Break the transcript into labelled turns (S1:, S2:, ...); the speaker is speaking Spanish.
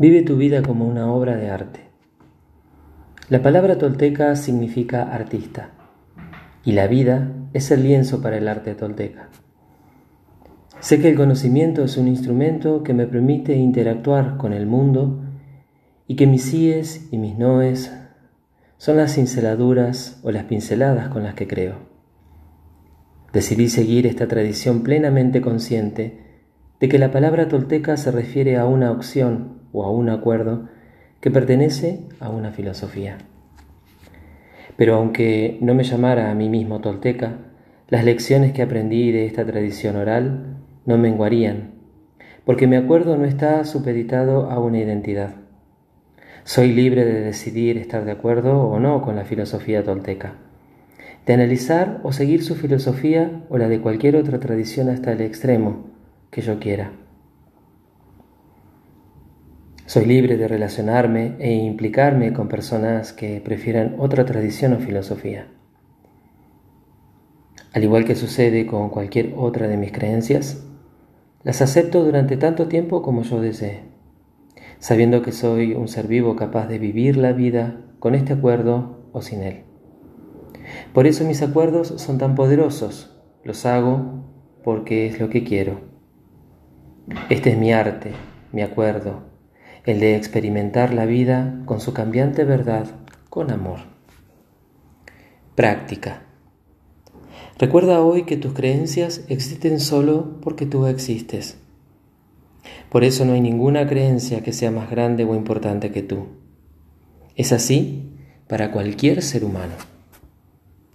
S1: Vive tu vida como una obra de arte. La palabra tolteca significa artista y la vida es el lienzo para el arte tolteca. Sé que el conocimiento es un instrumento que me permite interactuar con el mundo y que mis síes y mis noes son las cinceladuras o las pinceladas con las que creo. Decidí seguir esta tradición plenamente consciente de que la palabra tolteca se refiere a una opción o a un acuerdo que pertenece a una filosofía. Pero aunque no me llamara a mí mismo tolteca, las lecciones que aprendí de esta tradición oral no menguarían, porque mi acuerdo no está supeditado a una identidad. Soy libre de decidir estar de acuerdo o no con la filosofía tolteca, de analizar o seguir su filosofía o la de cualquier otra tradición hasta el extremo que yo quiera. Soy libre de relacionarme e implicarme con personas que prefieran otra tradición o filosofía. Al igual que sucede con cualquier otra de mis creencias, las acepto durante tanto tiempo como yo desee, sabiendo que soy un ser vivo capaz de vivir la vida con este acuerdo o sin él. Por eso mis acuerdos son tan poderosos, los hago porque es lo que quiero. Este es mi arte, mi acuerdo, el de experimentar la vida con su cambiante verdad con amor. Práctica. Recuerda hoy que tus creencias existen solo porque tú existes. Por eso no hay ninguna creencia que sea más grande o importante que tú. Es así para cualquier ser humano.